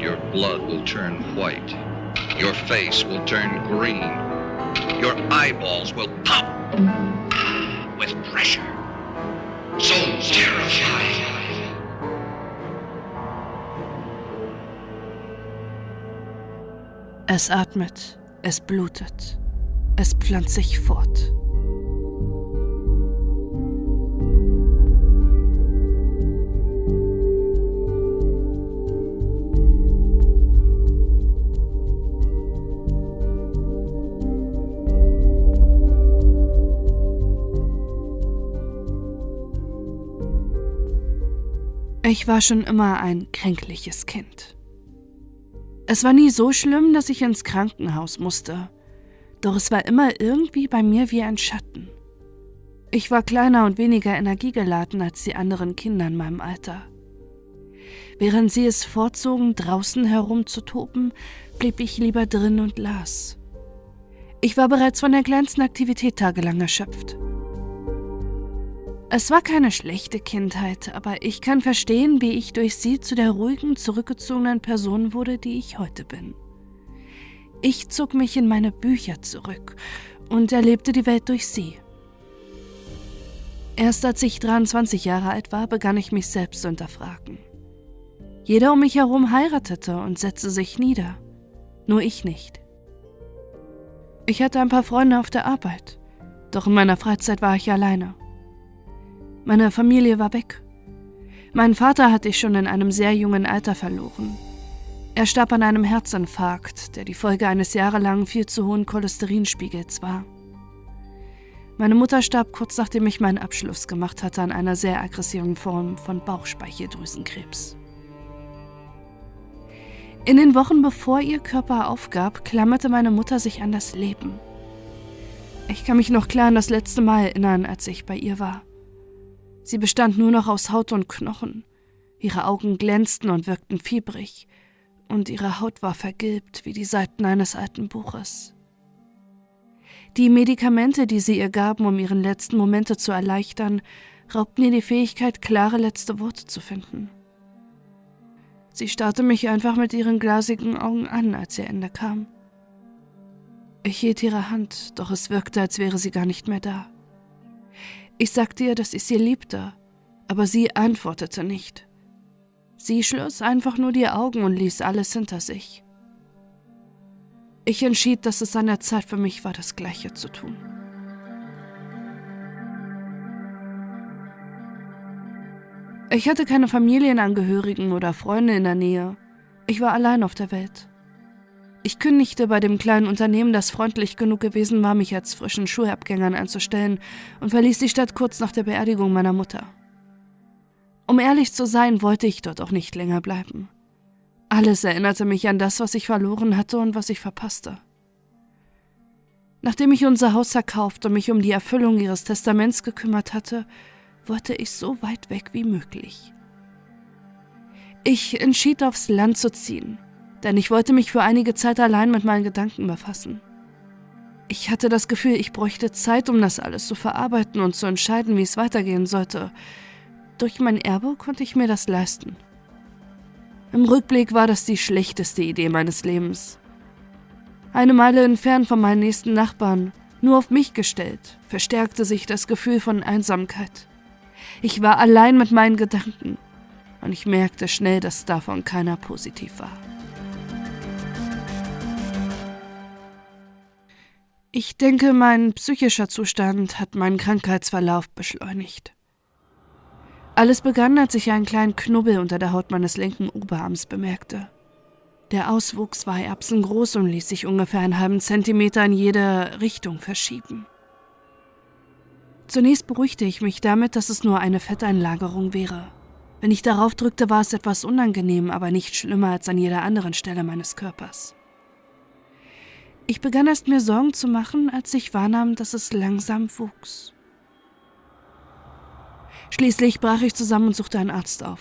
your blood will turn white. Your face will turn green. Your eyeballs will pop with pressure. So terrifying. Es atmet, es blutet, es pflanzt sich fort. Ich war schon immer ein kränkliches Kind. Es war nie so schlimm, dass ich ins Krankenhaus musste, doch es war immer irgendwie bei mir wie ein Schatten. Ich war kleiner und weniger energiegeladen als die anderen Kinder in meinem Alter. Während sie es vorzogen, draußen herumzutoben, blieb ich lieber drin und las. Ich war bereits von der kleinsten Aktivität tagelang erschöpft. Es war keine schlechte Kindheit, aber ich kann verstehen, wie ich durch sie zu der ruhigen, zurückgezogenen Person wurde, die ich heute bin. Ich zog mich in meine Bücher zurück und erlebte die Welt durch sie. Erst als ich 23 Jahre alt war, begann ich mich selbst zu hinterfragen. Jeder um mich herum heiratete und setzte sich nieder, nur ich nicht. Ich hatte ein paar Freunde auf der Arbeit, doch in meiner Freizeit war ich alleine. Meine Familie war weg. Meinen Vater hatte ich schon in einem sehr jungen Alter verloren. Er starb an einem Herzinfarkt, der die Folge eines jahrelang viel zu hohen Cholesterinspiegels war. Meine Mutter starb kurz nachdem ich meinen Abschluss gemacht hatte an einer sehr aggressiven Form von Bauchspeicheldrüsenkrebs. In den Wochen bevor ihr Körper aufgab, klammerte meine Mutter sich an das Leben. Ich kann mich noch klar an das letzte Mal erinnern, als ich bei ihr war. Sie bestand nur noch aus Haut und Knochen. Ihre Augen glänzten und wirkten fiebrig, und ihre Haut war vergilbt wie die Seiten eines alten Buches. Die Medikamente, die sie ihr gaben, um ihren letzten Momente zu erleichtern, raubten ihr die Fähigkeit, klare letzte Worte zu finden. Sie starrte mich einfach mit ihren glasigen Augen an, als ihr Ende kam. Ich hielt ihre Hand, doch es wirkte, als wäre sie gar nicht mehr da. Ich sagte ihr, dass ich sie liebte, aber sie antwortete nicht. Sie schloss einfach nur die Augen und ließ alles hinter sich. Ich entschied, dass es an der Zeit für mich war, das Gleiche zu tun. Ich hatte keine Familienangehörigen oder Freunde in der Nähe. Ich war allein auf der Welt. Ich kündigte bei dem kleinen Unternehmen, das freundlich genug gewesen war, mich als frischen Schulabgängern einzustellen, und verließ die Stadt kurz nach der Beerdigung meiner Mutter. Um ehrlich zu sein, wollte ich dort auch nicht länger bleiben. Alles erinnerte mich an das, was ich verloren hatte und was ich verpasste. Nachdem ich unser Haus verkauft und mich um die Erfüllung ihres Testaments gekümmert hatte, wollte ich so weit weg wie möglich. Ich entschied aufs Land zu ziehen denn ich wollte mich für einige Zeit allein mit meinen Gedanken befassen. Ich hatte das Gefühl, ich bräuchte Zeit, um das alles zu verarbeiten und zu entscheiden, wie es weitergehen sollte. Durch mein Erbe konnte ich mir das leisten. Im Rückblick war das die schlechteste Idee meines Lebens. Eine Meile entfernt von meinen nächsten Nachbarn, nur auf mich gestellt, verstärkte sich das Gefühl von Einsamkeit. Ich war allein mit meinen Gedanken und ich merkte schnell, dass davon keiner positiv war. Ich denke, mein psychischer Zustand hat meinen Krankheitsverlauf beschleunigt. Alles begann, als ich einen kleinen Knubbel unter der Haut meines linken Oberarms bemerkte. Der Auswuchs war erbsengroß und ließ sich ungefähr einen halben Zentimeter in jede Richtung verschieben. Zunächst beruhigte ich mich damit, dass es nur eine Fetteinlagerung wäre. Wenn ich darauf drückte, war es etwas unangenehm, aber nicht schlimmer als an jeder anderen Stelle meines Körpers. Ich begann erst mir Sorgen zu machen, als ich wahrnahm, dass es langsam wuchs. Schließlich brach ich zusammen und suchte einen Arzt auf.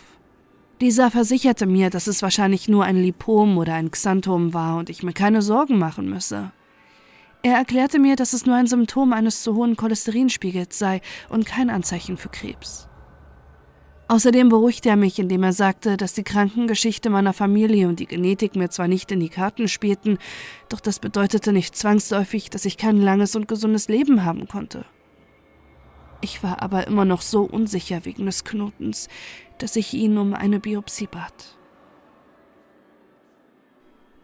Dieser versicherte mir, dass es wahrscheinlich nur ein Lipom oder ein Xanthom war und ich mir keine Sorgen machen müsse. Er erklärte mir, dass es nur ein Symptom eines zu hohen Cholesterinspiegels sei und kein Anzeichen für Krebs. Außerdem beruhigte er mich, indem er sagte, dass die Krankengeschichte meiner Familie und die Genetik mir zwar nicht in die Karten spielten, doch das bedeutete nicht zwangsläufig, dass ich kein langes und gesundes Leben haben konnte. Ich war aber immer noch so unsicher wegen des Knotens, dass ich ihn um eine Biopsie bat.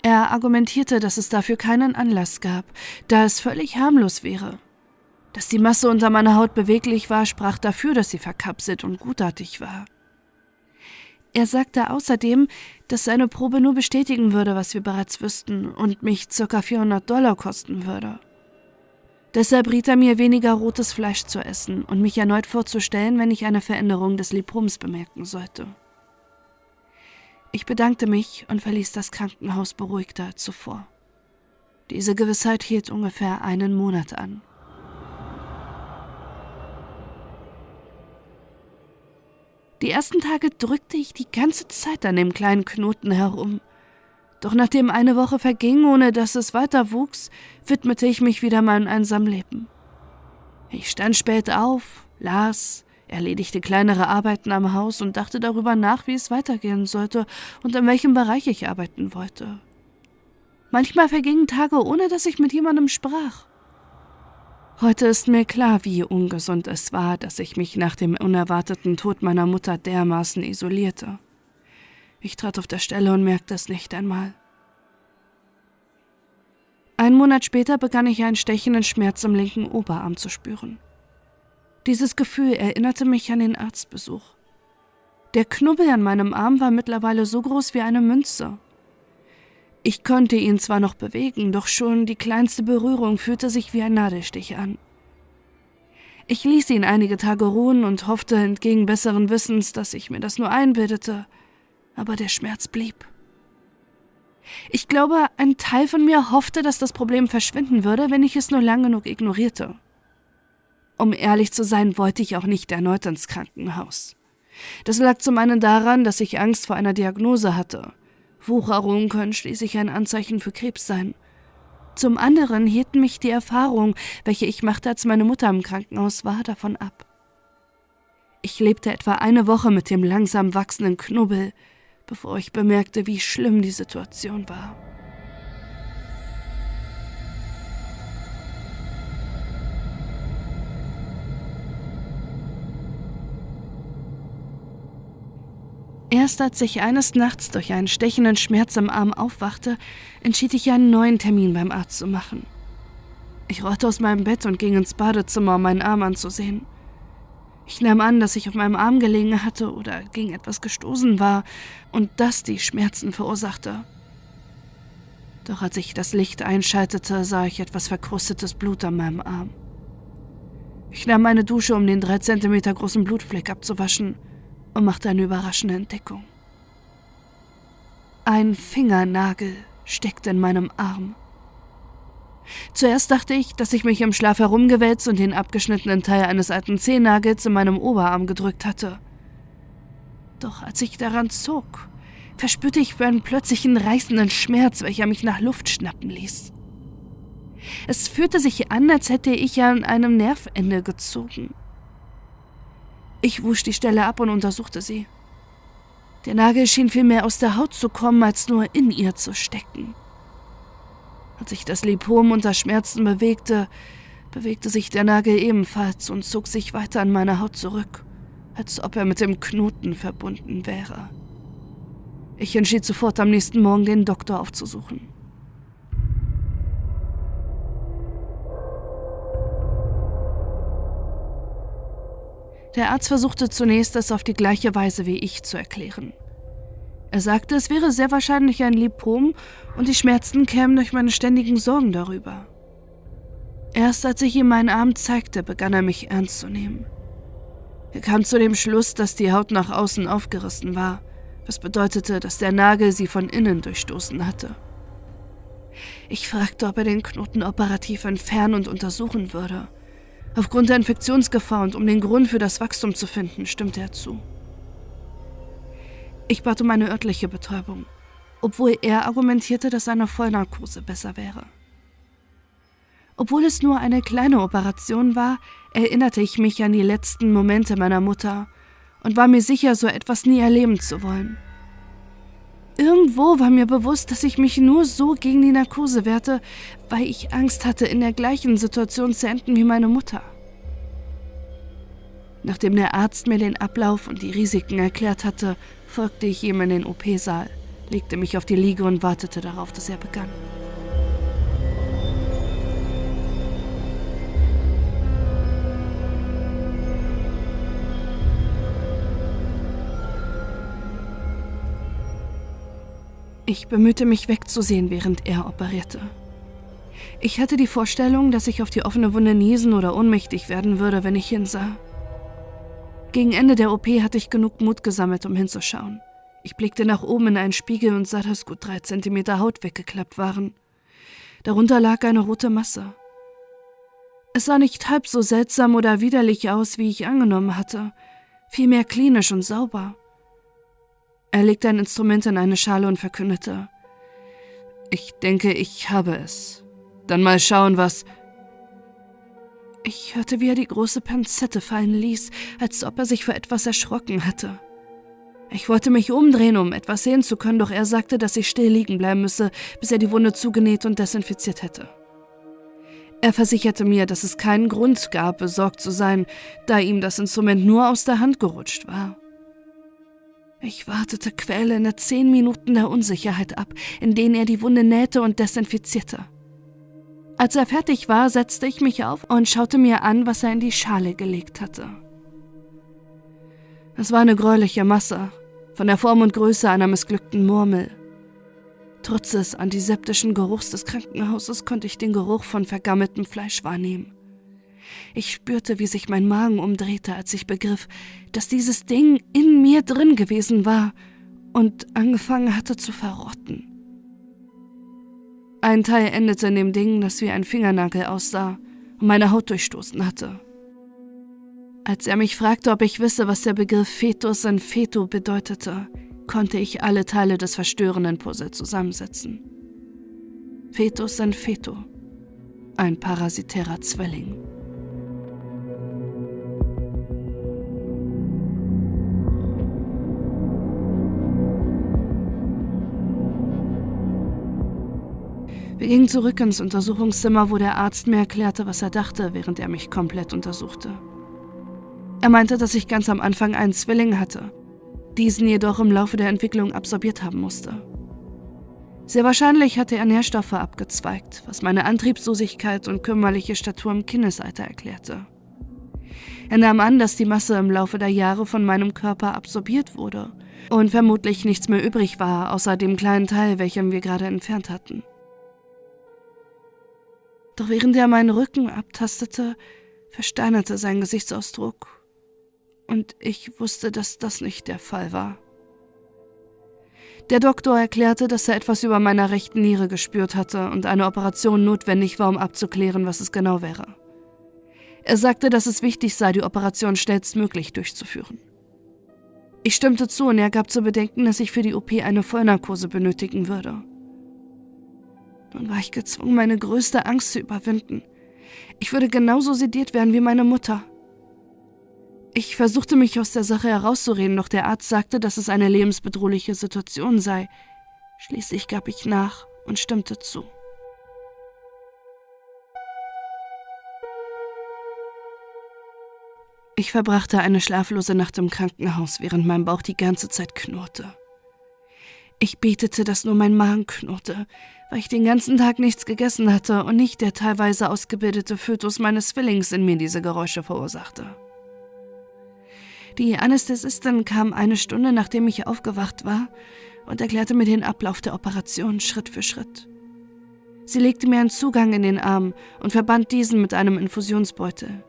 Er argumentierte, dass es dafür keinen Anlass gab, da es völlig harmlos wäre. Dass die Masse unter meiner Haut beweglich war, sprach dafür, dass sie verkapselt und gutartig war. Er sagte außerdem, dass seine Probe nur bestätigen würde, was wir bereits wüssten und mich ca. 400 Dollar kosten würde. Deshalb riet er mir, weniger rotes Fleisch zu essen und mich erneut vorzustellen, wenn ich eine Veränderung des Lipoms bemerken sollte. Ich bedankte mich und verließ das Krankenhaus beruhigter als zuvor. Diese Gewissheit hielt ungefähr einen Monat an. Die ersten Tage drückte ich die ganze Zeit an dem kleinen Knoten herum. Doch nachdem eine Woche verging, ohne dass es weiter wuchs, widmete ich mich wieder meinem einsamen Leben. Ich stand spät auf, las, erledigte kleinere Arbeiten am Haus und dachte darüber nach, wie es weitergehen sollte und in welchem Bereich ich arbeiten wollte. Manchmal vergingen Tage, ohne dass ich mit jemandem sprach. Heute ist mir klar, wie ungesund es war, dass ich mich nach dem unerwarteten Tod meiner Mutter dermaßen isolierte. Ich trat auf der Stelle und merkte es nicht einmal. Einen Monat später begann ich einen stechenden Schmerz im linken Oberarm zu spüren. Dieses Gefühl erinnerte mich an den Arztbesuch. Der Knubbel an meinem Arm war mittlerweile so groß wie eine Münze. Ich konnte ihn zwar noch bewegen, doch schon die kleinste Berührung fühlte sich wie ein Nadelstich an. Ich ließ ihn einige Tage ruhen und hoffte entgegen besseren Wissens, dass ich mir das nur einbildete, aber der Schmerz blieb. Ich glaube, ein Teil von mir hoffte, dass das Problem verschwinden würde, wenn ich es nur lang genug ignorierte. Um ehrlich zu sein, wollte ich auch nicht erneut ins Krankenhaus. Das lag zum einen daran, dass ich Angst vor einer Diagnose hatte – Wucherungen können schließlich ein Anzeichen für Krebs sein. Zum anderen hielten mich die Erfahrung, welche ich machte, als meine Mutter im Krankenhaus war, davon ab. Ich lebte etwa eine Woche mit dem langsam wachsenden Knubbel, bevor ich bemerkte, wie schlimm die Situation war. Erst als ich eines Nachts durch einen stechenden Schmerz im Arm aufwachte, entschied ich einen neuen Termin beim Arzt zu machen. Ich rollte aus meinem Bett und ging ins Badezimmer, um meinen Arm anzusehen. Ich nahm an, dass ich auf meinem Arm gelegen hatte oder gegen etwas gestoßen war und das die Schmerzen verursachte. Doch als ich das Licht einschaltete, sah ich etwas verkrustetes Blut an meinem Arm. Ich nahm eine Dusche, um den drei Zentimeter großen Blutfleck abzuwaschen und machte eine überraschende Entdeckung. Ein Fingernagel steckte in meinem Arm. Zuerst dachte ich, dass ich mich im Schlaf herumgewälzt und den abgeschnittenen Teil eines alten Zehennagels in meinem Oberarm gedrückt hatte. Doch als ich daran zog, verspürte ich einen plötzlichen reißenden Schmerz, welcher mich nach Luft schnappen ließ. Es fühlte sich an, als hätte ich an einem Nervende gezogen. Ich wusch die Stelle ab und untersuchte sie. Der Nagel schien vielmehr aus der Haut zu kommen, als nur in ihr zu stecken. Als ich das Lipom unter Schmerzen bewegte, bewegte sich der Nagel ebenfalls und zog sich weiter an meine Haut zurück, als ob er mit dem Knoten verbunden wäre. Ich entschied sofort am nächsten Morgen den Doktor aufzusuchen. Der Arzt versuchte zunächst, es auf die gleiche Weise wie ich zu erklären. Er sagte, es wäre sehr wahrscheinlich ein Lipom und die Schmerzen kämen durch meine ständigen Sorgen darüber. Erst als ich ihm meinen Arm zeigte, begann er mich ernst zu nehmen. Er kam zu dem Schluss, dass die Haut nach außen aufgerissen war, was bedeutete, dass der Nagel sie von innen durchstoßen hatte. Ich fragte, ob er den Knoten operativ entfernen und untersuchen würde. Aufgrund der Infektionsgefahr und um den Grund für das Wachstum zu finden, stimmte er zu. Ich bat um eine örtliche Betäubung, obwohl er argumentierte, dass eine Vollnarkose besser wäre. Obwohl es nur eine kleine Operation war, erinnerte ich mich an die letzten Momente meiner Mutter und war mir sicher, so etwas nie erleben zu wollen. Irgendwo war mir bewusst, dass ich mich nur so gegen die Narkose wehrte, weil ich Angst hatte, in der gleichen Situation zu enden wie meine Mutter. Nachdem der Arzt mir den Ablauf und die Risiken erklärt hatte, folgte ich ihm in den OP-Saal, legte mich auf die Liege und wartete darauf, dass er begann. Ich bemühte mich wegzusehen, während er operierte. Ich hatte die Vorstellung, dass ich auf die offene Wunde niesen oder ohnmächtig werden würde, wenn ich hinsah. Gegen Ende der OP hatte ich genug Mut gesammelt, um hinzuschauen. Ich blickte nach oben in einen Spiegel und sah, dass gut drei Zentimeter Haut weggeklappt waren. Darunter lag eine rote Masse. Es sah nicht halb so seltsam oder widerlich aus, wie ich angenommen hatte, vielmehr klinisch und sauber. Er legte ein Instrument in eine Schale und verkündete. Ich denke, ich habe es. Dann mal schauen, was. Ich hörte, wie er die große Panzette fallen ließ, als ob er sich vor etwas erschrocken hatte. Ich wollte mich umdrehen, um etwas sehen zu können, doch er sagte, dass ich still liegen bleiben müsse, bis er die Wunde zugenäht und desinfiziert hätte. Er versicherte mir, dass es keinen Grund gab, besorgt zu sein, da ihm das Instrument nur aus der Hand gerutscht war. Ich wartete quälende zehn Minuten der Unsicherheit ab, in denen er die Wunde nähte und desinfizierte. Als er fertig war, setzte ich mich auf und schaute mir an, was er in die Schale gelegt hatte. Es war eine gräuliche Masse, von der Form und Größe einer missglückten Murmel. Trotz des antiseptischen Geruchs des Krankenhauses konnte ich den Geruch von vergammeltem Fleisch wahrnehmen. Ich spürte, wie sich mein Magen umdrehte, als ich begriff, dass dieses Ding in mir drin gewesen war und angefangen hatte zu verrotten. Ein Teil endete in dem Ding, das wie ein Fingernagel aussah und meine Haut durchstoßen hatte. Als er mich fragte, ob ich wisse, was der Begriff Fetus in Feto bedeutete, konnte ich alle Teile des verstörenden Puzzles zusammensetzen. Fetus in Feto. Ein parasitärer Zwilling. Wir gingen zurück ins Untersuchungszimmer, wo der Arzt mir erklärte, was er dachte, während er mich komplett untersuchte. Er meinte, dass ich ganz am Anfang einen Zwilling hatte, diesen jedoch im Laufe der Entwicklung absorbiert haben musste. Sehr wahrscheinlich hatte er Nährstoffe abgezweigt, was meine Antriebslosigkeit und kümmerliche Statur im Kindesalter erklärte. Er nahm an, dass die Masse im Laufe der Jahre von meinem Körper absorbiert wurde und vermutlich nichts mehr übrig war, außer dem kleinen Teil, welchen wir gerade entfernt hatten. Doch während er meinen Rücken abtastete, versteinerte sein Gesichtsausdruck. Und ich wusste, dass das nicht der Fall war. Der Doktor erklärte, dass er etwas über meiner rechten Niere gespürt hatte und eine Operation notwendig war, um abzuklären, was es genau wäre. Er sagte, dass es wichtig sei, die Operation schnellstmöglich durchzuführen. Ich stimmte zu und er gab zu bedenken, dass ich für die OP eine Vollnarkose benötigen würde. Nun war ich gezwungen, meine größte Angst zu überwinden. Ich würde genauso sediert werden wie meine Mutter. Ich versuchte mich aus der Sache herauszureden, doch der Arzt sagte, dass es eine lebensbedrohliche Situation sei. Schließlich gab ich nach und stimmte zu. Ich verbrachte eine schlaflose Nacht im Krankenhaus, während mein Bauch die ganze Zeit knurrte. Ich betete, dass nur mein Magen knurrte, weil ich den ganzen Tag nichts gegessen hatte und nicht der teilweise ausgebildete Fötus meines Zwillings in mir diese Geräusche verursachte. Die Anästhesistin kam eine Stunde, nachdem ich aufgewacht war, und erklärte mir den Ablauf der Operation Schritt für Schritt. Sie legte mir einen Zugang in den Arm und verband diesen mit einem Infusionsbeutel.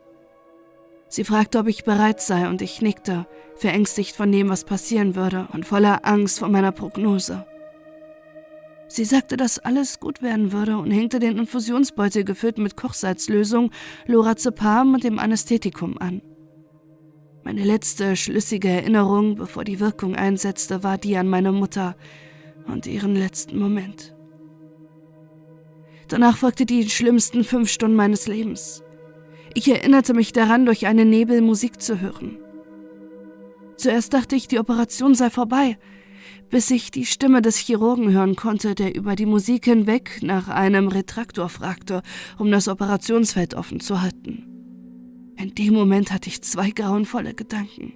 Sie fragte, ob ich bereit sei, und ich nickte, verängstigt von dem, was passieren würde und voller Angst vor meiner Prognose. Sie sagte, dass alles gut werden würde und hängte den Infusionsbeutel gefüllt mit Kochsalzlösung, Lorazepam und dem Anästhetikum an. Meine letzte schlüssige Erinnerung, bevor die Wirkung einsetzte, war die an meine Mutter und ihren letzten Moment. Danach folgte die schlimmsten fünf Stunden meines Lebens. Ich erinnerte mich daran, durch einen Nebel Musik zu hören. Zuerst dachte ich, die Operation sei vorbei, bis ich die Stimme des Chirurgen hören konnte, der über die Musik hinweg nach einem Retraktor fragte, um das Operationsfeld offen zu halten. In dem Moment hatte ich zwei grauenvolle Gedanken.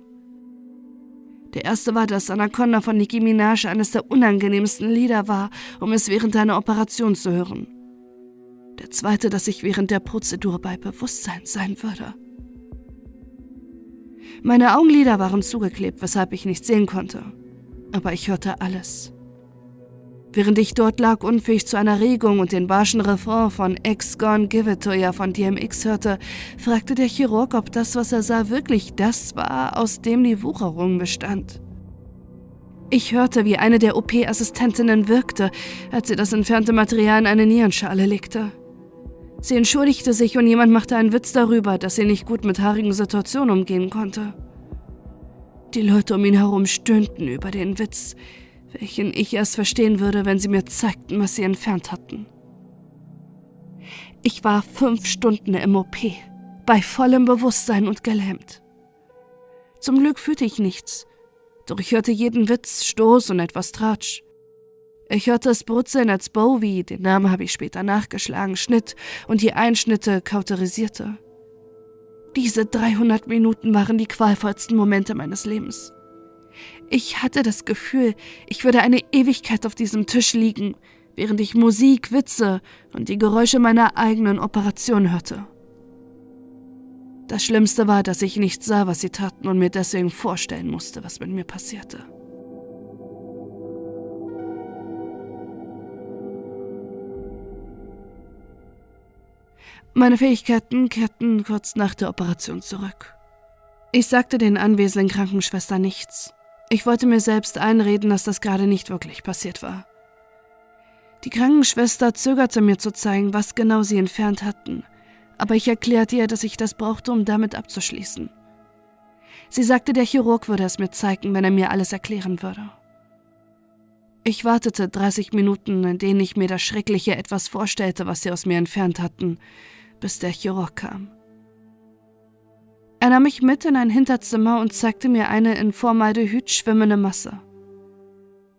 Der erste war, dass Anaconda von Nicki Minaj eines der unangenehmsten Lieder war, um es während einer Operation zu hören. Der zweite, dass ich während der Prozedur bei Bewusstsein sein würde. Meine Augenlider waren zugeklebt, weshalb ich nicht sehen konnte aber ich hörte alles. Während ich dort lag, unfähig zu einer Regung und den barschen Refrain von Ex Gone Give It To Ya von DMX hörte, fragte der Chirurg, ob das, was er sah, wirklich das war, aus dem die Wucherung bestand. Ich hörte, wie eine der OP-Assistentinnen wirkte, als sie das entfernte Material in eine Nierenschale legte. Sie entschuldigte sich und jemand machte einen Witz darüber, dass sie nicht gut mit haarigen Situationen umgehen konnte. Die Leute um ihn herum stöhnten über den Witz, welchen ich erst verstehen würde, wenn sie mir zeigten, was sie entfernt hatten. Ich war fünf Stunden im OP, bei vollem Bewusstsein und gelähmt. Zum Glück fühlte ich nichts, doch ich hörte jeden Witz, Stoß und etwas Tratsch. Ich hörte es brutzeln, als Bowie, den Namen habe ich später nachgeschlagen, schnitt und die Einschnitte kauterisierte. Diese 300 Minuten waren die qualvollsten Momente meines Lebens. Ich hatte das Gefühl, ich würde eine Ewigkeit auf diesem Tisch liegen, während ich Musik, Witze und die Geräusche meiner eigenen Operation hörte. Das Schlimmste war, dass ich nicht sah, was sie taten und mir deswegen vorstellen musste, was mit mir passierte. Meine Fähigkeiten kehrten kurz nach der Operation zurück. Ich sagte den anwesenden Krankenschwestern nichts. Ich wollte mir selbst einreden, dass das gerade nicht wirklich passiert war. Die Krankenschwester zögerte mir zu zeigen, was genau sie entfernt hatten, aber ich erklärte ihr, dass ich das brauchte, um damit abzuschließen. Sie sagte, der Chirurg würde es mir zeigen, wenn er mir alles erklären würde. Ich wartete 30 Minuten, in denen ich mir das Schreckliche etwas vorstellte, was sie aus mir entfernt hatten, bis der Chirurg kam. Er nahm mich mit in ein Hinterzimmer und zeigte mir eine in Formaldehyd schwimmende Masse.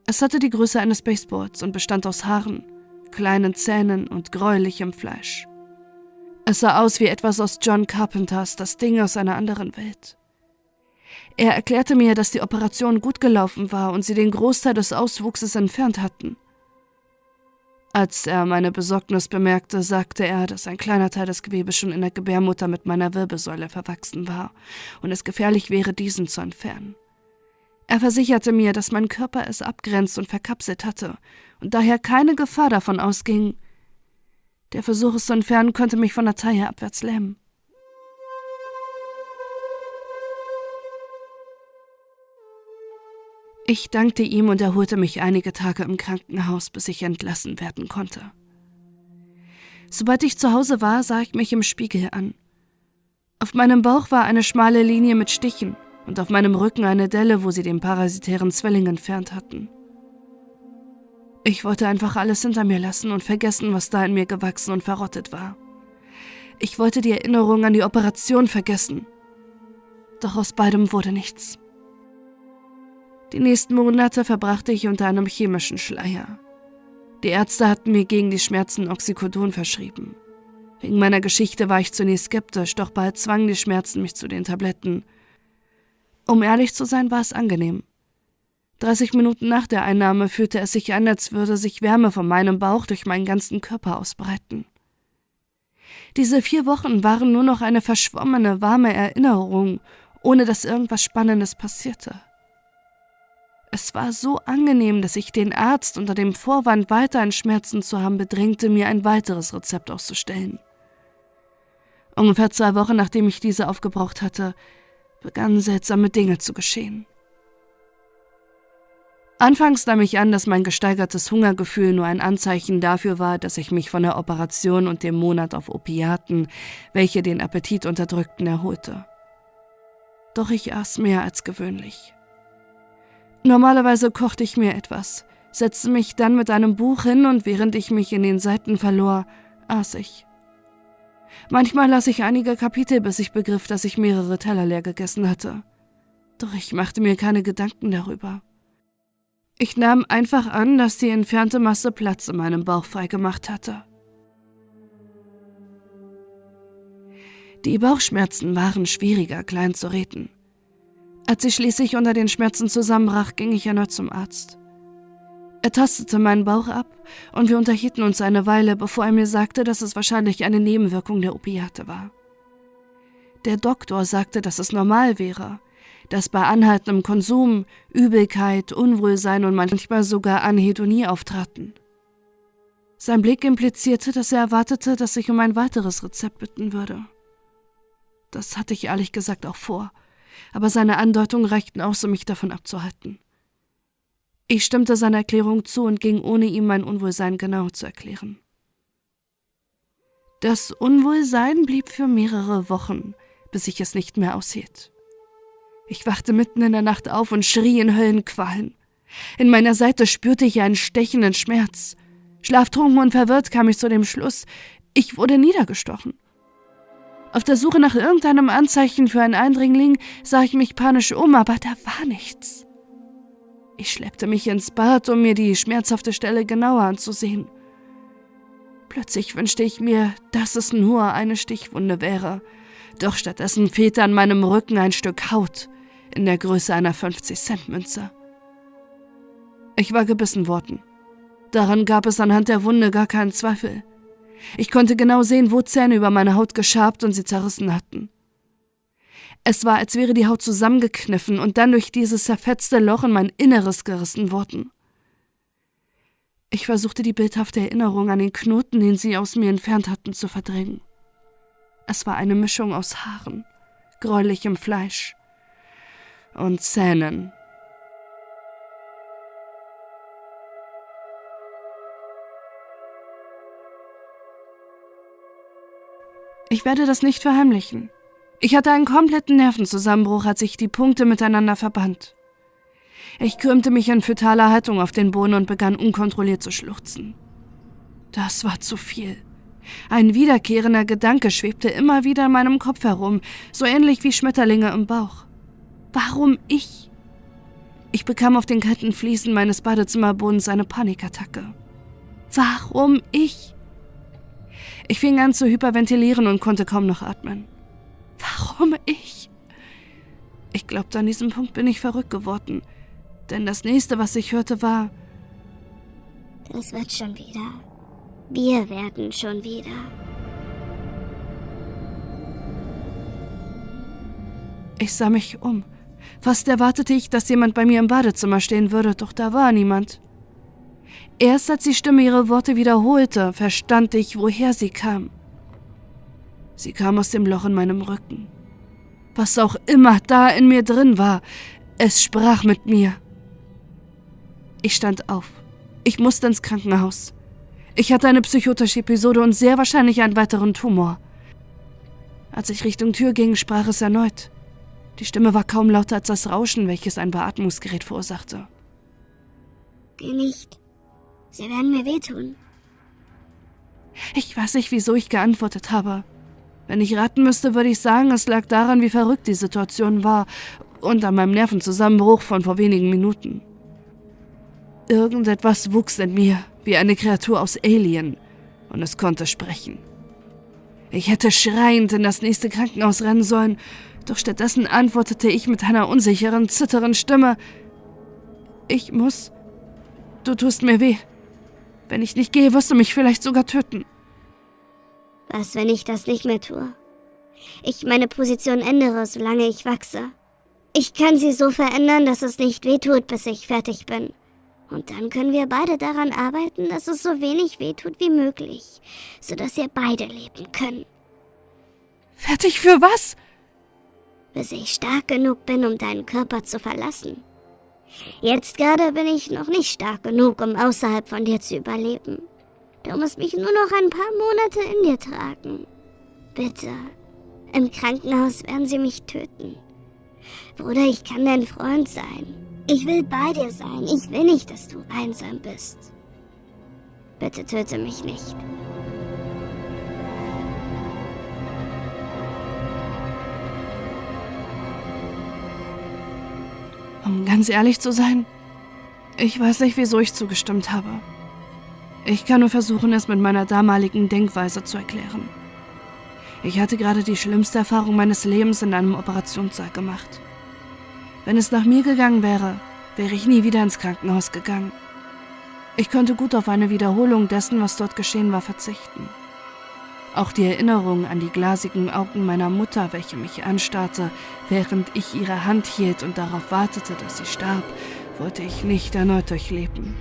Es hatte die Größe eines Baseballs und bestand aus Haaren, kleinen Zähnen und gräulichem Fleisch. Es sah aus wie etwas aus John Carpenters Das Ding aus einer anderen Welt. Er erklärte mir, dass die Operation gut gelaufen war und sie den Großteil des Auswuchses entfernt hatten. Als er meine Besorgnis bemerkte, sagte er, dass ein kleiner Teil des Gewebes schon in der Gebärmutter mit meiner Wirbelsäule verwachsen war und es gefährlich wäre, diesen zu entfernen. Er versicherte mir, dass mein Körper es abgrenzt und verkapselt hatte und daher keine Gefahr davon ausging. Der Versuch, es zu entfernen, könnte mich von der Taille abwärts lähmen. Ich dankte ihm und erholte mich einige Tage im Krankenhaus, bis ich entlassen werden konnte. Sobald ich zu Hause war, sah ich mich im Spiegel an. Auf meinem Bauch war eine schmale Linie mit Stichen und auf meinem Rücken eine Delle, wo sie den parasitären Zwilling entfernt hatten. Ich wollte einfach alles hinter mir lassen und vergessen, was da in mir gewachsen und verrottet war. Ich wollte die Erinnerung an die Operation vergessen. Doch aus beidem wurde nichts. Die nächsten Monate verbrachte ich unter einem chemischen Schleier. Die Ärzte hatten mir gegen die Schmerzen Oxycodon verschrieben. Wegen meiner Geschichte war ich zunächst skeptisch, doch bald zwangen die Schmerzen mich zu den Tabletten. Um ehrlich zu sein, war es angenehm. 30 Minuten nach der Einnahme fühlte es sich an, als würde sich Wärme von meinem Bauch durch meinen ganzen Körper ausbreiten. Diese vier Wochen waren nur noch eine verschwommene, warme Erinnerung, ohne dass irgendwas Spannendes passierte. Es war so angenehm, dass ich den Arzt unter dem Vorwand, weiter an Schmerzen zu haben, bedrängte, mir ein weiteres Rezept auszustellen. Ungefähr zwei Wochen nachdem ich diese aufgebraucht hatte, begannen seltsame Dinge zu geschehen. Anfangs nahm ich an, dass mein gesteigertes Hungergefühl nur ein Anzeichen dafür war, dass ich mich von der Operation und dem Monat auf Opiaten, welche den Appetit unterdrückten, erholte. Doch ich aß mehr als gewöhnlich. Normalerweise kochte ich mir etwas, setzte mich dann mit einem Buch hin und während ich mich in den Seiten verlor, aß ich. Manchmal las ich einige Kapitel, bis ich begriff, dass ich mehrere Teller leer gegessen hatte. Doch ich machte mir keine Gedanken darüber. Ich nahm einfach an, dass die entfernte Masse Platz in meinem Bauch freigemacht hatte. Die Bauchschmerzen waren schwieriger klein zu reden. Als ich schließlich unter den Schmerzen zusammenbrach, ging ich erneut zum Arzt. Er tastete meinen Bauch ab und wir unterhielten uns eine Weile, bevor er mir sagte, dass es wahrscheinlich eine Nebenwirkung der Opiate war. Der Doktor sagte, dass es normal wäre, dass bei anhaltendem Konsum Übelkeit, Unwohlsein und manchmal sogar Anhedonie auftraten. Sein Blick implizierte, dass er erwartete, dass ich um ein weiteres Rezept bitten würde. Das hatte ich ehrlich gesagt auch vor, aber seine Andeutungen reichten aus, um mich davon abzuhalten. Ich stimmte seiner Erklärung zu und ging, ohne ihm mein Unwohlsein genau zu erklären. Das Unwohlsein blieb für mehrere Wochen, bis ich es nicht mehr aushielt. Ich wachte mitten in der Nacht auf und schrie in Höllenqualen. In meiner Seite spürte ich einen stechenden Schmerz. Schlaftrunken und verwirrt kam ich zu dem Schluss, ich wurde niedergestochen. Auf der Suche nach irgendeinem Anzeichen für einen Eindringling sah ich mich panisch um, aber da war nichts. Ich schleppte mich ins Bad, um mir die schmerzhafte Stelle genauer anzusehen. Plötzlich wünschte ich mir, dass es nur eine Stichwunde wäre, doch stattdessen fehlte an meinem Rücken ein Stück Haut in der Größe einer 50-Cent-Münze. Ich war gebissen worden. Daran gab es anhand der Wunde gar keinen Zweifel. Ich konnte genau sehen, wo Zähne über meine Haut geschabt und sie zerrissen hatten. Es war, als wäre die Haut zusammengekniffen und dann durch dieses zerfetzte Loch in mein Inneres gerissen worden. Ich versuchte die bildhafte Erinnerung an den Knoten, den sie aus mir entfernt hatten, zu verdrängen. Es war eine Mischung aus Haaren, gräulichem Fleisch und Zähnen. Ich werde das nicht verheimlichen. Ich hatte einen kompletten Nervenzusammenbruch, als ich die Punkte miteinander verband. Ich krümmte mich in fötaler Haltung auf den Boden und begann unkontrolliert zu schluchzen. Das war zu viel. Ein wiederkehrender Gedanke schwebte immer wieder in meinem Kopf herum, so ähnlich wie Schmetterlinge im Bauch. Warum ich? Ich bekam auf den kalten Fliesen meines Badezimmerbodens eine Panikattacke. Warum ich? Ich fing an zu hyperventilieren und konnte kaum noch atmen. Warum ich? Ich glaubte, an diesem Punkt bin ich verrückt geworden. Denn das nächste, was ich hörte, war. Das wird schon wieder. Wir werden schon wieder. Ich sah mich um. Fast erwartete ich, dass jemand bei mir im Badezimmer stehen würde, doch da war niemand. Erst als die Stimme ihre Worte wiederholte, verstand ich, woher sie kam. Sie kam aus dem Loch in meinem Rücken. Was auch immer da in mir drin war, es sprach mit mir. Ich stand auf. Ich musste ins Krankenhaus. Ich hatte eine psychotische Episode und sehr wahrscheinlich einen weiteren Tumor. Als ich Richtung Tür ging, sprach es erneut. Die Stimme war kaum lauter als das Rauschen, welches ein Beatmungsgerät verursachte. Geh nicht. Sie werden mir wehtun. Ich weiß nicht, wieso ich geantwortet habe. Wenn ich raten müsste, würde ich sagen, es lag daran, wie verrückt die Situation war und an meinem Nervenzusammenbruch von vor wenigen Minuten. Irgendetwas wuchs in mir, wie eine Kreatur aus Alien, und es konnte sprechen. Ich hätte schreiend in das nächste Krankenhaus rennen sollen, doch stattdessen antwortete ich mit einer unsicheren, zitternden Stimme Ich muss. Du tust mir weh. Wenn ich nicht gehe, wirst du mich vielleicht sogar töten. Was, wenn ich das nicht mehr tue? Ich meine Position ändere, solange ich wachse. Ich kann sie so verändern, dass es nicht wehtut, bis ich fertig bin. Und dann können wir beide daran arbeiten, dass es so wenig wehtut wie möglich, sodass wir beide leben können. Fertig für was? Bis ich stark genug bin, um deinen Körper zu verlassen. Jetzt gerade bin ich noch nicht stark genug, um außerhalb von dir zu überleben. Du musst mich nur noch ein paar Monate in dir tragen. Bitte. Im Krankenhaus werden sie mich töten. Bruder, ich kann dein Freund sein. Ich will bei dir sein. Ich will nicht, dass du einsam bist. Bitte töte mich nicht. Um ganz ehrlich zu sein, ich weiß nicht, wieso ich zugestimmt habe. Ich kann nur versuchen, es mit meiner damaligen Denkweise zu erklären. Ich hatte gerade die schlimmste Erfahrung meines Lebens in einem Operationssaal gemacht. Wenn es nach mir gegangen wäre, wäre ich nie wieder ins Krankenhaus gegangen. Ich konnte gut auf eine Wiederholung dessen, was dort geschehen war, verzichten. Auch die Erinnerung an die glasigen Augen meiner Mutter, welche mich anstarrte, während ich ihre Hand hielt und darauf wartete, dass sie starb, wollte ich nicht erneut durchleben.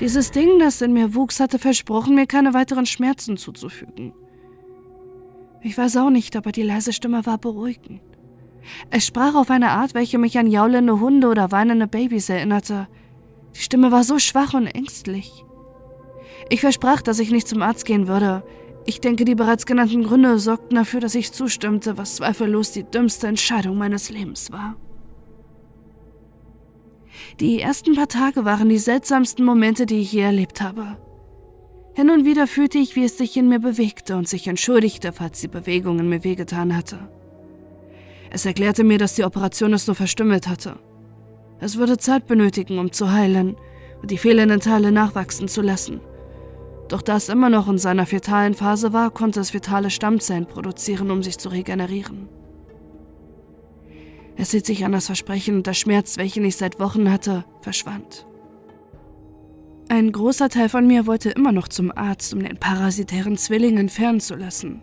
Dieses Ding, das in mir wuchs, hatte versprochen, mir keine weiteren Schmerzen zuzufügen. Ich weiß auch nicht, aber die leise Stimme war beruhigend. Es sprach auf eine Art, welche mich an jaulende Hunde oder weinende Babys erinnerte. Die Stimme war so schwach und ängstlich. Ich versprach, dass ich nicht zum Arzt gehen würde. Ich denke, die bereits genannten Gründe sorgten dafür, dass ich zustimmte, was zweifellos die dümmste Entscheidung meines Lebens war. Die ersten paar Tage waren die seltsamsten Momente, die ich je erlebt habe. Hin und wieder fühlte ich, wie es sich in mir bewegte und sich entschuldigte, falls die Bewegung in mir wehgetan hatte. Es erklärte mir, dass die Operation es nur verstümmelt hatte. Es würde Zeit benötigen, um zu heilen und die fehlenden Teile nachwachsen zu lassen. Doch da es immer noch in seiner fetalen Phase war, konnte es fetale Stammzellen produzieren, um sich zu regenerieren. Es hielt sich an das Versprechen und der Schmerz, welchen ich seit Wochen hatte, verschwand. Ein großer Teil von mir wollte immer noch zum Arzt, um den parasitären Zwilling entfernen zu lassen.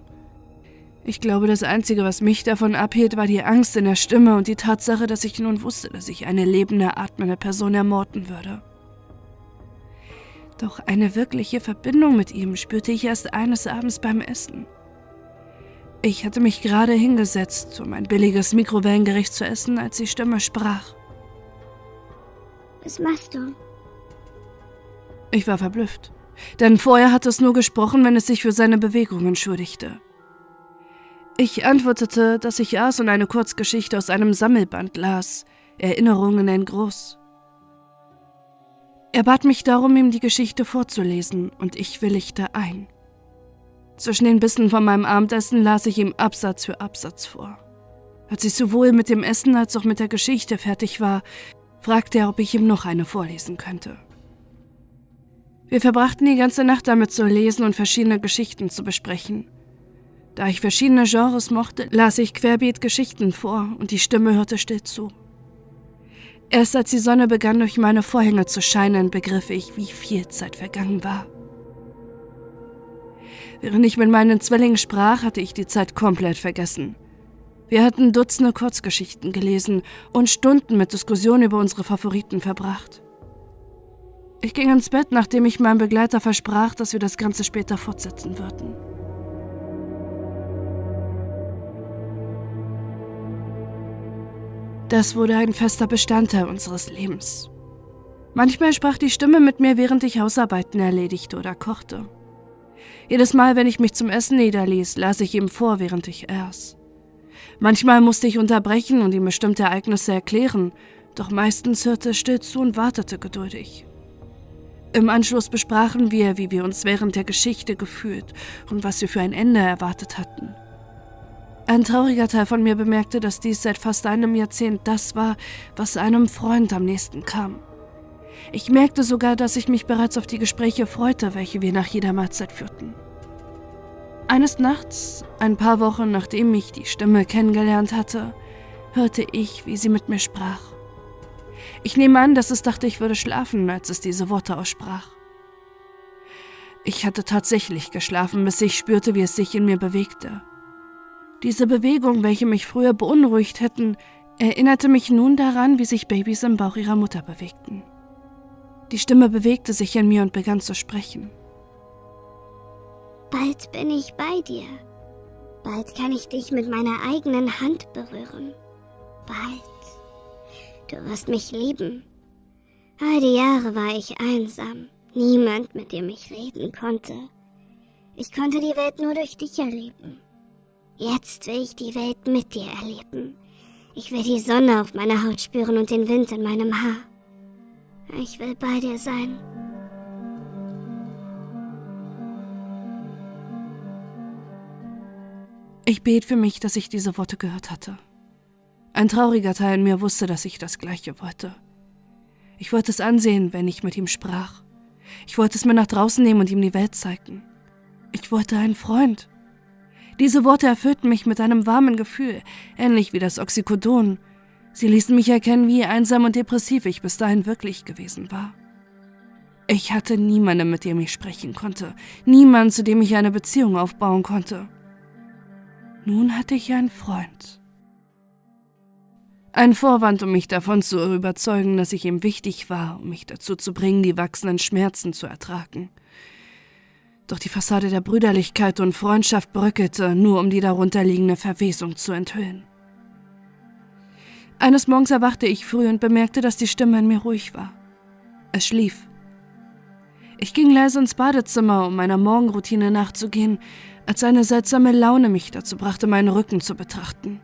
Ich glaube, das Einzige, was mich davon abhielt, war die Angst in der Stimme und die Tatsache, dass ich nun wusste, dass ich eine lebende, atmende Person ermorden würde. Doch eine wirkliche Verbindung mit ihm spürte ich erst eines Abends beim Essen. Ich hatte mich gerade hingesetzt, um ein billiges Mikrowellengericht zu essen, als die Stimme sprach. Was machst du? Ich war verblüfft, denn vorher hatte es nur gesprochen, wenn es sich für seine Bewegungen entschuldigte. Ich antwortete, dass ich aß und eine Kurzgeschichte aus einem Sammelband las, Erinnerungen in Groß. Er bat mich darum, ihm die Geschichte vorzulesen, und ich willigte ein. Zwischen den Bissen von meinem Abendessen las ich ihm Absatz für Absatz vor. Als ich sowohl mit dem Essen als auch mit der Geschichte fertig war, fragte er, ob ich ihm noch eine vorlesen könnte. Wir verbrachten die ganze Nacht damit zu lesen und verschiedene Geschichten zu besprechen. Da ich verschiedene Genres mochte, las ich querbeet Geschichten vor und die Stimme hörte still zu. Erst als die Sonne begann durch meine Vorhänge zu scheinen, begriff ich, wie viel Zeit vergangen war. Während ich mit meinen Zwillingen sprach, hatte ich die Zeit komplett vergessen. Wir hatten Dutzende Kurzgeschichten gelesen und Stunden mit Diskussionen über unsere Favoriten verbracht. Ich ging ins Bett, nachdem ich meinem Begleiter versprach, dass wir das Ganze später fortsetzen würden. Das wurde ein fester Bestandteil unseres Lebens. Manchmal sprach die Stimme mit mir, während ich Hausarbeiten erledigte oder kochte. Jedes Mal, wenn ich mich zum Essen niederließ, las ich ihm vor, während ich aß. Manchmal musste ich unterbrechen und ihm bestimmte Ereignisse erklären, doch meistens hörte er still zu und wartete geduldig. Im Anschluss besprachen wir, wie wir uns während der Geschichte gefühlt und was wir für ein Ende erwartet hatten. Ein trauriger Teil von mir bemerkte, dass dies seit fast einem Jahrzehnt das war, was einem Freund am nächsten kam. Ich merkte sogar, dass ich mich bereits auf die Gespräche freute, welche wir nach jeder Mahlzeit führten. Eines Nachts, ein paar Wochen nachdem ich die Stimme kennengelernt hatte, hörte ich, wie sie mit mir sprach. Ich nehme an, dass es dachte, ich würde schlafen, als es diese Worte aussprach. Ich hatte tatsächlich geschlafen, bis ich spürte, wie es sich in mir bewegte. Diese Bewegung, welche mich früher beunruhigt hätten, erinnerte mich nun daran, wie sich Babys im Bauch ihrer Mutter bewegten. Die Stimme bewegte sich in mir und begann zu sprechen. Bald bin ich bei dir. Bald kann ich dich mit meiner eigenen Hand berühren. Bald. Du wirst mich lieben. All die Jahre war ich einsam. Niemand, mit dem ich reden konnte. Ich konnte die Welt nur durch dich erleben. Jetzt will ich die Welt mit dir erleben. Ich will die Sonne auf meiner Haut spüren und den Wind in meinem Haar. Ich will bei dir sein. Ich bet für mich, dass ich diese Worte gehört hatte. Ein trauriger Teil in mir wusste, dass ich das Gleiche wollte. Ich wollte es ansehen, wenn ich mit ihm sprach. Ich wollte es mir nach draußen nehmen und ihm die Welt zeigen. Ich wollte einen Freund. Diese Worte erfüllten mich mit einem warmen Gefühl, ähnlich wie das Oxycodon. Sie ließen mich erkennen, wie einsam und depressiv ich bis dahin wirklich gewesen war. Ich hatte niemanden, mit dem ich sprechen konnte, niemanden, zu dem ich eine Beziehung aufbauen konnte. Nun hatte ich einen Freund. Ein Vorwand, um mich davon zu überzeugen, dass ich ihm wichtig war, um mich dazu zu bringen, die wachsenden Schmerzen zu ertragen. Doch die Fassade der Brüderlichkeit und Freundschaft bröckelte, nur um die darunterliegende Verwesung zu enthüllen. Eines Morgens erwachte ich früh und bemerkte, dass die Stimme in mir ruhig war. Es schlief. Ich ging leise ins Badezimmer, um meiner Morgenroutine nachzugehen, als eine seltsame Laune mich dazu brachte, meinen Rücken zu betrachten.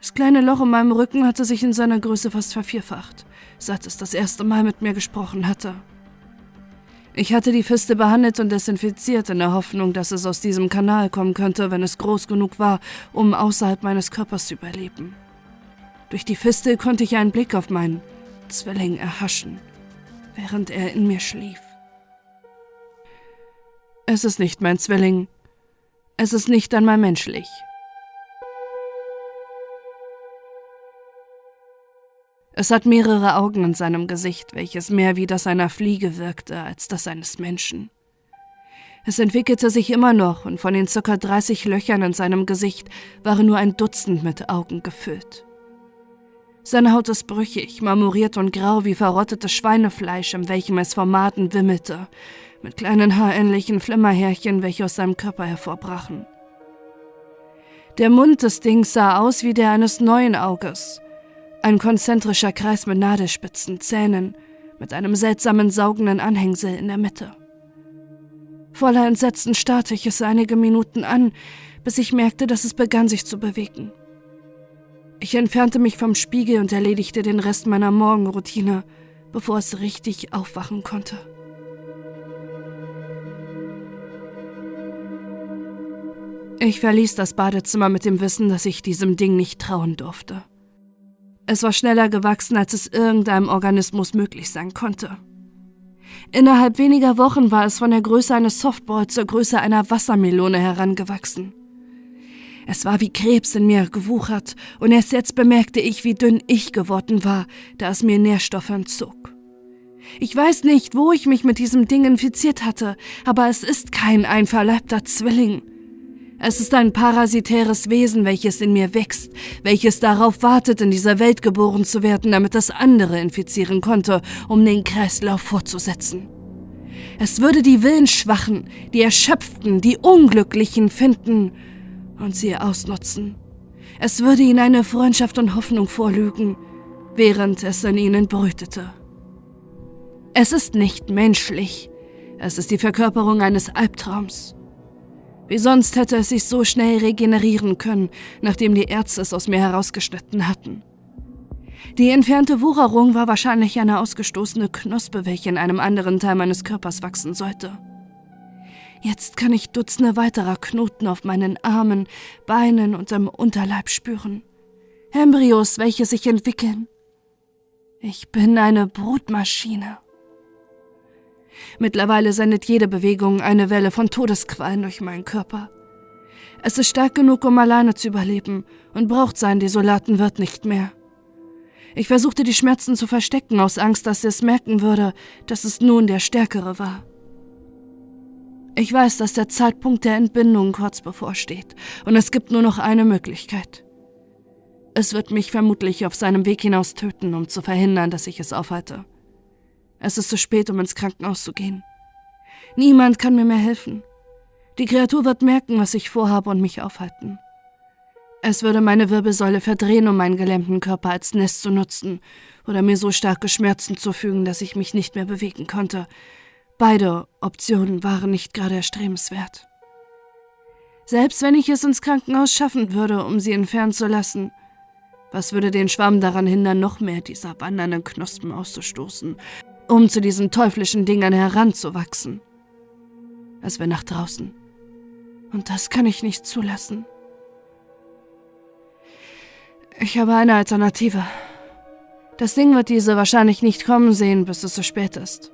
Das kleine Loch in meinem Rücken hatte sich in seiner Größe fast vervierfacht, seit es das erste Mal mit mir gesprochen hatte. Ich hatte die Fiste behandelt und desinfiziert in der Hoffnung, dass es aus diesem Kanal kommen könnte, wenn es groß genug war, um außerhalb meines Körpers zu überleben. Durch die Fiste konnte ich einen Blick auf meinen Zwilling erhaschen, während er in mir schlief. Es ist nicht mein Zwilling, es ist nicht einmal menschlich. Es hat mehrere Augen in seinem Gesicht, welches mehr wie das einer Fliege wirkte als das eines Menschen. Es entwickelte sich immer noch, und von den ca. 30 Löchern in seinem Gesicht waren nur ein Dutzend mit Augen gefüllt. Seine Haut ist brüchig, marmoriert und grau wie verrottetes Schweinefleisch, in welchem es vom Maden wimmelte, mit kleinen haarähnlichen Flimmerhärchen, welche aus seinem Körper hervorbrachen. Der Mund des Dings sah aus wie der eines neuen Auges. Ein konzentrischer Kreis mit nadelspitzen Zähnen, mit einem seltsamen saugenden Anhängsel in der Mitte. Voller Entsetzen starrte ich es einige Minuten an, bis ich merkte, dass es begann sich zu bewegen. Ich entfernte mich vom Spiegel und erledigte den Rest meiner Morgenroutine, bevor es richtig aufwachen konnte. Ich verließ das Badezimmer mit dem Wissen, dass ich diesem Ding nicht trauen durfte. Es war schneller gewachsen, als es irgendeinem Organismus möglich sein konnte. Innerhalb weniger Wochen war es von der Größe eines Softball zur Größe einer Wassermelone herangewachsen. Es war wie Krebs in mir gewuchert, und erst jetzt bemerkte ich, wie dünn ich geworden war, da es mir Nährstoffe entzog. Ich weiß nicht, wo ich mich mit diesem Ding infiziert hatte, aber es ist kein einverleibter Zwilling. Es ist ein parasitäres Wesen, welches in mir wächst, welches darauf wartet, in dieser Welt geboren zu werden, damit es andere infizieren konnte, um den Kreislauf fortzusetzen. Es würde die Willensschwachen, die Erschöpften, die Unglücklichen finden und sie ausnutzen. Es würde ihnen eine Freundschaft und Hoffnung vorlügen, während es in ihnen brütete. Es ist nicht menschlich. Es ist die Verkörperung eines Albtraums. Wie sonst hätte es sich so schnell regenerieren können, nachdem die Ärzte es aus mir herausgeschnitten hatten. Die entfernte Wucherung war wahrscheinlich eine ausgestoßene Knospe, welche in einem anderen Teil meines Körpers wachsen sollte. Jetzt kann ich Dutzende weiterer Knoten auf meinen Armen, Beinen und am Unterleib spüren. Embryos, welche sich entwickeln. Ich bin eine Brutmaschine. Mittlerweile sendet jede Bewegung eine Welle von Todesqualen durch meinen Körper. Es ist stark genug, um alleine zu überleben und braucht seinen desolaten Wirt nicht mehr. Ich versuchte die Schmerzen zu verstecken, aus Angst, dass es merken würde, dass es nun der Stärkere war. Ich weiß, dass der Zeitpunkt der Entbindung kurz bevorsteht und es gibt nur noch eine Möglichkeit. Es wird mich vermutlich auf seinem Weg hinaus töten, um zu verhindern, dass ich es aufhalte. Es ist zu spät, um ins Krankenhaus zu gehen. Niemand kann mir mehr helfen. Die Kreatur wird merken, was ich vorhabe und mich aufhalten. Es würde meine Wirbelsäule verdrehen, um meinen gelähmten Körper als Nest zu nutzen oder mir so starke Schmerzen zufügen, dass ich mich nicht mehr bewegen konnte. Beide Optionen waren nicht gerade erstrebenswert. Selbst wenn ich es ins Krankenhaus schaffen würde, um sie entfernen zu lassen, was würde den Schwamm daran hindern, noch mehr dieser wandernden Knospen auszustoßen um zu diesen teuflischen Dingern heranzuwachsen. Es will nach draußen. Und das kann ich nicht zulassen. Ich habe eine Alternative. Das Ding wird diese wahrscheinlich nicht kommen sehen, bis es zu spät ist.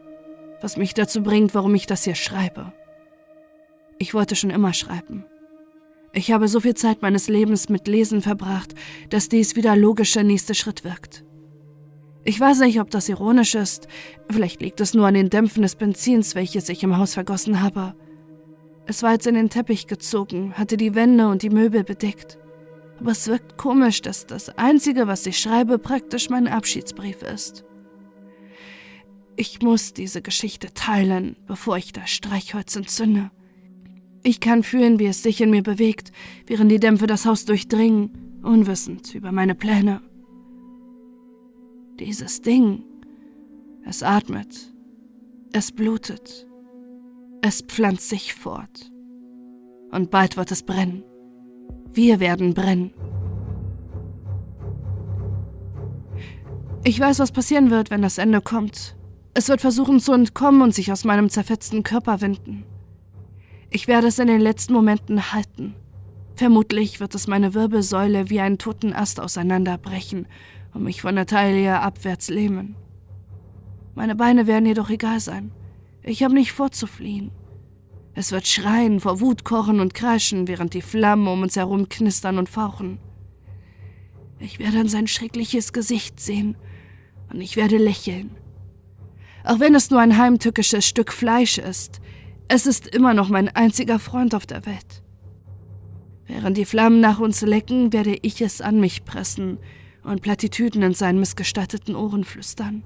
Was mich dazu bringt, warum ich das hier schreibe. Ich wollte schon immer schreiben. Ich habe so viel Zeit meines Lebens mit Lesen verbracht, dass dies wie der logische nächste Schritt wirkt. Ich weiß nicht, ob das ironisch ist, vielleicht liegt es nur an den Dämpfen des Benzins, welches ich im Haus vergossen habe. Es war jetzt in den Teppich gezogen, hatte die Wände und die Möbel bedeckt. Aber es wirkt komisch, dass das Einzige, was ich schreibe, praktisch mein Abschiedsbrief ist. Ich muss diese Geschichte teilen, bevor ich das Streichholz entzünde. Ich kann fühlen, wie es sich in mir bewegt, während die Dämpfe das Haus durchdringen, unwissend über meine Pläne. Dieses Ding, es atmet, es blutet, es pflanzt sich fort. Und bald wird es brennen. Wir werden brennen. Ich weiß, was passieren wird, wenn das Ende kommt. Es wird versuchen zu entkommen und sich aus meinem zerfetzten Körper winden. Ich werde es in den letzten Momenten halten. Vermutlich wird es meine Wirbelsäule wie einen toten Ast auseinanderbrechen und mich von der Taille abwärts lähmen. Meine Beine werden jedoch egal sein. Ich habe nicht vorzufliehen. Es wird schreien, vor Wut kochen und kreischen, während die Flammen um uns herum knistern und fauchen. Ich werde an sein schreckliches Gesicht sehen und ich werde lächeln. Auch wenn es nur ein heimtückisches Stück Fleisch ist, es ist immer noch mein einziger Freund auf der Welt. Während die Flammen nach uns lecken, werde ich es an mich pressen und Plattitüden in seinen missgestatteten Ohren flüstern.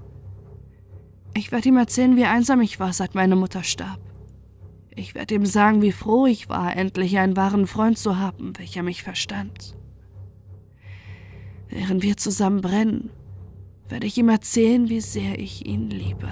Ich werde ihm erzählen, wie einsam ich war, seit meine Mutter starb. Ich werde ihm sagen, wie froh ich war, endlich einen wahren Freund zu haben, welcher mich verstand. Während wir zusammen brennen, werde ich ihm erzählen, wie sehr ich ihn liebe.